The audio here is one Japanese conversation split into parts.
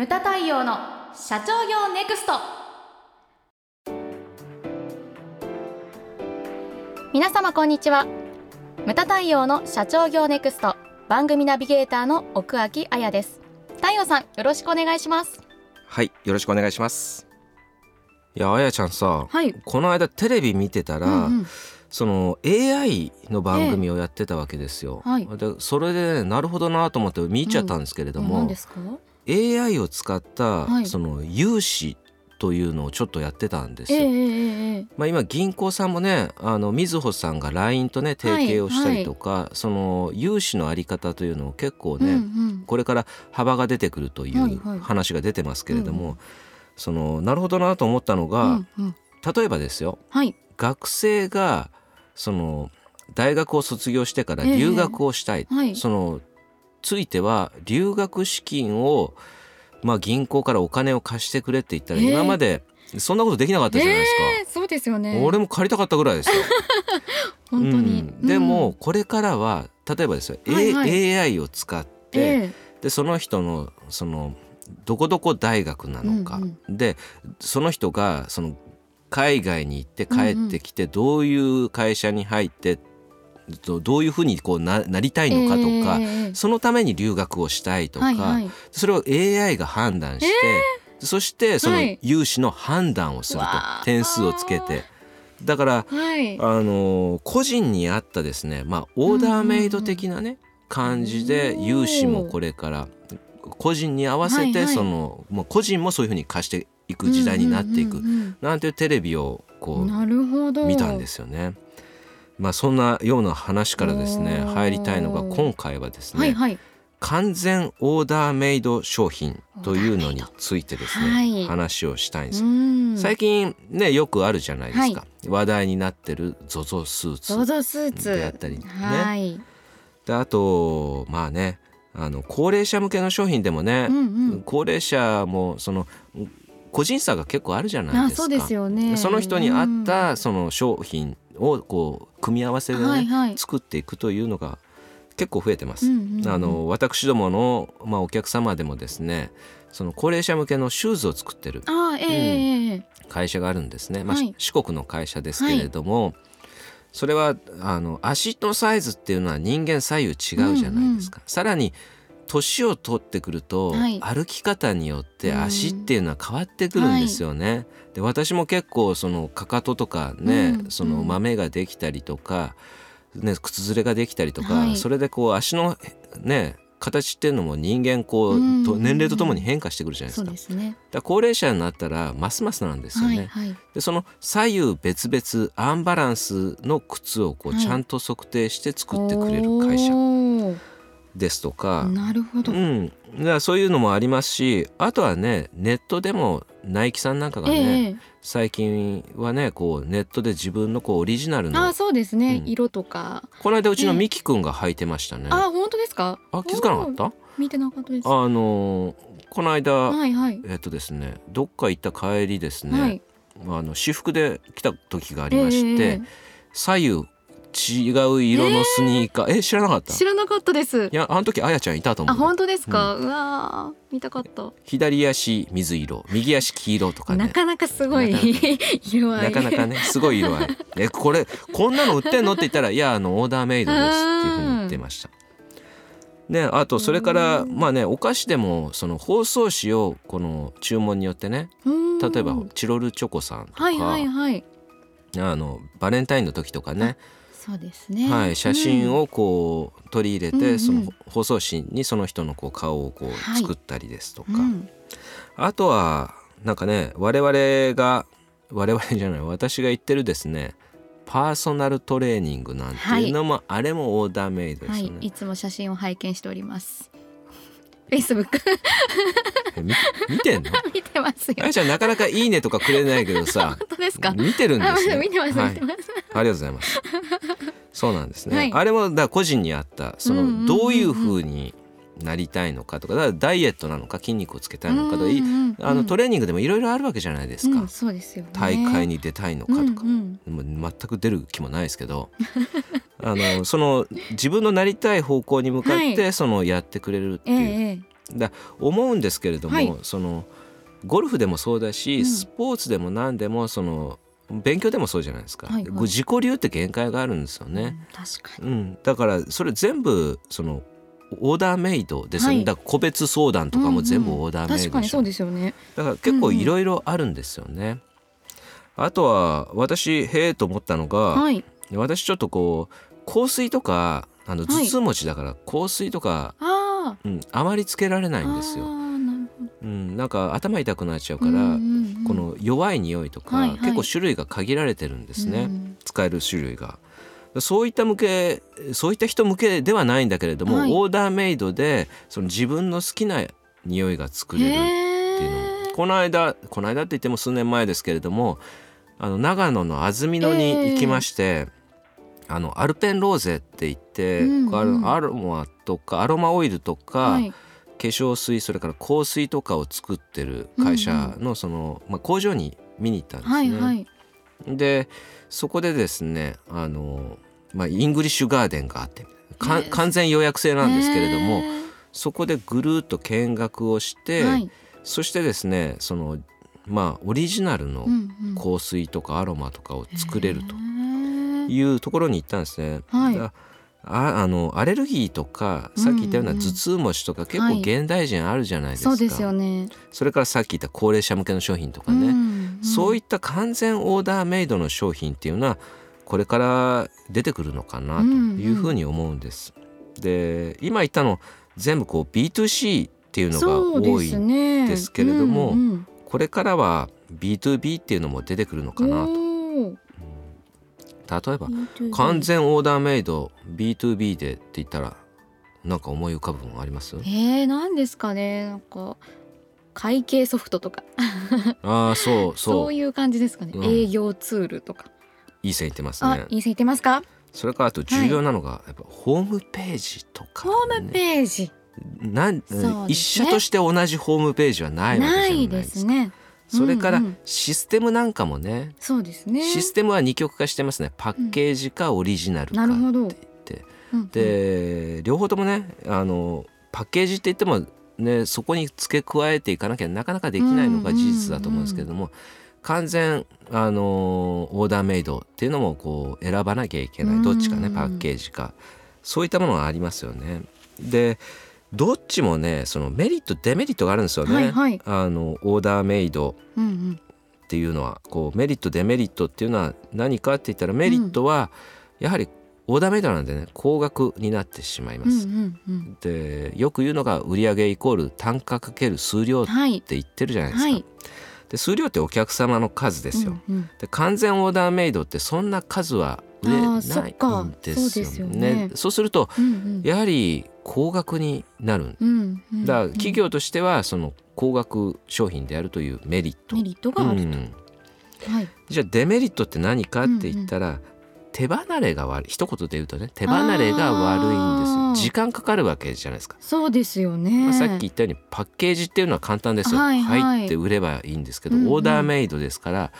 ムタ太陽の社長業ネクスト。皆様こんにちは。ムタ太陽の社長業ネクスト。番組ナビゲーターの奥脇彩です。太陽さんよろしくお願いします。はいよろしくお願いします。いやあやちゃんさ、はい。この間テレビ見てたら、うんうん。その AI の番組をやってたわけですよ、はい。でそれで、ね、なるほどなと思って見ちゃったんですけれども、何ですか？AI を使った、はい。その融資というのをちょっとやってたんですよ、えええええまあ、今銀行さんもねあのみずほさんが LINE とね提携をしたりとか、その融資のあり方というのを結構ね、うんうん。これから幅が出てくるといはいうはい。話が出てますけれども、うん。そのなるほどなと思ったのが、うんうん。例えばですよはい。学生がその大学を卒業してからええ。留学をしたい、はい。そのついては留学資金を、まあ、銀行からお金を貸してくれって言ったら、ええ今までそんなことできなかったじゃないですか。ええそうですよね。俺も借りたかったぐらいですよ。本当に、うん。でもこれからは例えばですよ、はいはい。AI を使って、えでその人のそのどこどこ大学なのか、うんでその人がその海外に行って帰ってきてどういう会社に入ってどどういうふうにこうななりたえいのかとか、ええそのために留学をしたいとか、はいはい。それを AI が判断して、そしてそのはい。融資の判断をすると、わあ。点数をつけて。だからはい。あのー個人に合ったですね、まあ、オーダーメイド的なね、感じで融資もこれから個人に合わせてはいはい。その、もう個人もそういうふうに貸していく時代になっていく、なんていうテレビをこうんなるほど。う見たんですよね。まあ、そんなような話からですね入りたいのが今回はですね、はいはい。完全オーダーメイド商品というのについてですね、はい。話をしたいんです。最近ねよくあるじゃないですか、は話題になってる ZOZO スーツ。ゾゾスーツ。であったりね。はい、であとまあねあの高齢者向けの商品でもねう、んうん。高齢者もその個人差が結構あるじゃないですか。あそうですよね。その人に合ったその商品をこう組み合わせでね、はいはい。作っていくというのが結構増えてます。うんうんうん。あの私どもの、まあ、お客様でもですねその高齢者向けのシューズを作ってるあええええ会社があるんですね、まあはい。四国の会社ですけれども、それはあの足のサイズっていうのは人間左右違うじゃないですか、さらに年を取ってくると、はい。歩き方によって足っていうのは変わってくるんですよね。で私も結構そのかかととかね、うん。その豆ができたりとか、ね、靴ずれができたりとか、はい。それでこう足のね形っていうのも人間こう、うんと年齢とともに変化してくるじゃないですか。すね。だ高齢者になったらますますなんですよね。はいはい。でその左右別々アンバランスの靴をこうはい。ちゃんと測定して作ってくれる会社ですとか、なるほど、うん、そういうのもありますしあとはねネットでもナイキさんなんかがね、ええ最近はねこうネットで自分のこうオリジナルあのそうですね、うん。色とか。この間うちのええ。ミキくんが履いてましたね。あ本当ですか？あ気づかなかった？見てなかったです。あのーこの間、はいはい。えっとですねどっか行った帰りですね、はい。あの私服で来た時がありまして、ええ。左右違う色のスニーカー、え知らなかった？知らなかったです。いやあの時あやちゃんいたと思う。あ本当ですか、うわー見たかった、左足水色右足黄色とかね。なかなかすごい色合い。なかなかねすごい色合い。えこれこんなの売ってんのって言ったらいやあのオーダーメイドですっていうふうに言ってました。ねあとそれからまあねお菓子でもその包装紙をこの注文によってね。うん。例えばチロルチョコさんとか、はいはいはい。あのバレンタインの時とかねそうですね。はい、写真をこう取り入れて、うんうんその包装紙にその人のこう顔をこうはい。作ったりですとか、うん、うんあとはなんかね我々が我々じゃない私が言ってるですねパーソナルトレーニングなんていうのも、あれもオーダーメイドではいすよね。いつも写真を拝見しております Facebook え見見てんの？見てますよ。あやちゃんなかなかいいねとかくれないけどさ本当ですか？見てるんですね。あ見てますはい。見てます、ありがとうございます。そうなんですね。はい。あれもだ個人に合ったそうんうんうんうん。のどういう風になりたいのかとかだからダイエットなのか筋肉をつけたいのかとかあのトレーニングでもいろいろあるわけじゃないですか。うん、そうですよね。大会に出たいのかとか、うんもう全く出る気もないですけどあのその自分のなりたい方向に向かって、はそのやってくれるってうん、いう、ええだ思うんですけれども、はい。そのゴルフでもそうだし、うん。スポーツでも何でもその勉強でもそうじゃないですか、はいはい。自己流って限界があるんですよね、うん確かに。うん。だからそれ全部そのオーダーメイドですはい。だ個別相談とかも全部オーダーメイドそうですよね。だから結構いろいろあるんですよね、あとは私へえと思ったのが、はい。私ちょっとこう香水とかあの頭痛持ちだから香水とか、あー。うん、あまりつけられないあんですよ、うん、なんか頭痛くなっちゃうから、この弱い匂いとか、はいはい。結構種類が限られてるんですね、うん使える種類が。そういった向けそういった人向けではないんだけれども、はい。オーダーメイドでその自分の好きな匂いが作れるっていうの。この間この間って言っても数年前ですけれどもあの長野の安曇野に行きまして、あのアルペンローゼって言って、うんうん。アロマとかアロマオイルとか、はい。化粧水それから香水とかを作ってる会社のその、まあ、工場に見に行ったんですね。はいはい。でそこでですねあの、まあ、イングリッシュガーデンがあって完全予約制なんですけれどもそこでぐるっと見学をして、はい。そしてですねそのまあオリジナルのうんうん。香水とかアロマとかを作れるというところに行ったんですね。はい。だああのアレルギーとかさっき言ったようなうんうん頭痛持ちとか結はい。構現代人あるじゃないですか、そうですよね。それからさっき言った高齢者向けの商品とかね、そういっった完全オーダーメイドの商品っていうのはこれから出てくるのかなというふうに思うんです。で今言ったの全部こう B2C っていうのが多いですね。ですけれどもうんうんこれからは B2B っていうのも出てくるのかなと。例えば B2B 完全オーダーメイド B2B でって言ったらなんか思い浮かぶものあります？えー、なんですかね。なんか会計ソフトとか。ああそうそそうういう感じですかね、うん。営業ツールとか。いい線いってますあね。いい線いってますか？それからあと重要なのが、やっぱホームページとか、ホームページ、なんね。一社として同じホームページはないわけじゃなないいですねそれからうんうん。システムなんかもね、そうですね。システムは二極化してますね。パッケージかオリジナルかって言って、うん。うんで両方ともね、あのパッケージって言ってもねそこに付け加えていかなきゃなかなかできないのが事実だと思うんですけれども。完全あのオーダーメイドっていうのもこう選ばなきゃいけない。どっちかねうんパッケージか。そういったものがありますよね。でどっちもねそのメリットデメリットがあるんですよね。はいはいあのオーダーメイドうんうんっていうのはこうメリットデメリットっていうのは何かって言ったらメリットはやはりオーダーメイドなんでね高額になってしまいまうんうす。んうんでよく言うのが売上イコール単価かける数量ってはい言ってるじゃないですか。はいで数量ってお客様の数ですよ。うんうんで完全オーダーメイドってそんな数は売れないんですよそうよねね。そうするとうんうんやはり高額になる。うんうんだから企業としてはその高額商品であるというメリット。メリットがあるうん。と、はい。じゃあデメリットって何かって言ったら、手離れが悪い一言で言うとね手離れが悪いんです時間かかるわけじゃないですか、そうですよね、まあ、さっき言ったようにパッケージっていうのは簡単ですよ、はいはい。入って売ればいいんですけど、うんうん。オーダーメイドですから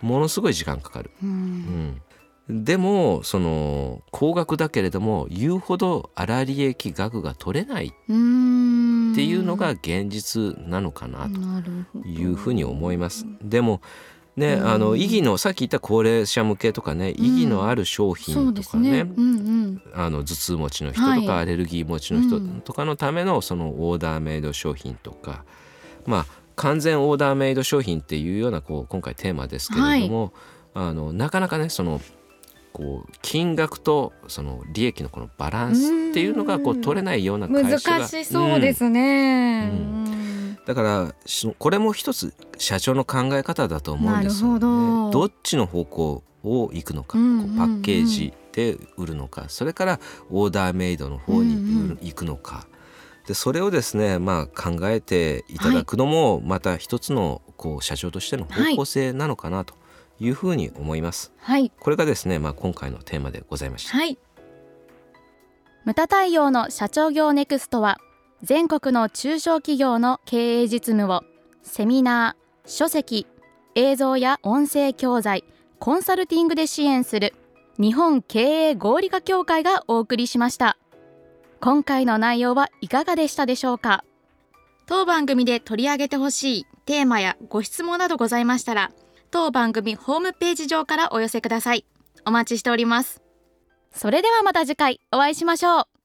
ものすごい時間かかる、うん。うん、でもその高額だけれども言うほど粗利益額が取れないっうん。ていうのが現実なのかなというふうに思います。でもね、うんあの意義のさっき言った高齢者向けとかね意義のある商品とかねね,、うんうん。あの頭痛持ちの人とか、はい。アレルギー持ちの人うん。とかのためのそのオーダーメイド商品とかまあ完全オーダーメイド商品っていうようなこう今回テーマですけれども、あのなかなかねそのこう金額とその利益のこのバランスっていうのがこううん取れないような会難社がしそうですね、うん。うんだからしこれも一つ社長の考え方だと思うんですよ、ね。なるほど。っちの方向を行くのか、うんこうパッケージで売るのかそれからオーダーメイドの方に行くのか。でそれをですね、まあ、考えていただくのもまた一つのこう社長としての方向性なのかなと。いうふうに思います。はいこれがですね、まあ、今回のテーマでございました。はいムタ太陽の社長業ネクストは全国の中小企業の経営実務をセミナー、書籍、映像や音声教材、コンサルティングで支援する日本経営合理化協会がお送りしました今回の内容はいかがでしたでしょうか？当番組で取り上げてほしいテーマやご質問などございましたら当番組ホームページ上からお寄せください。お待ちしております。それではまた次回お会いしましょう。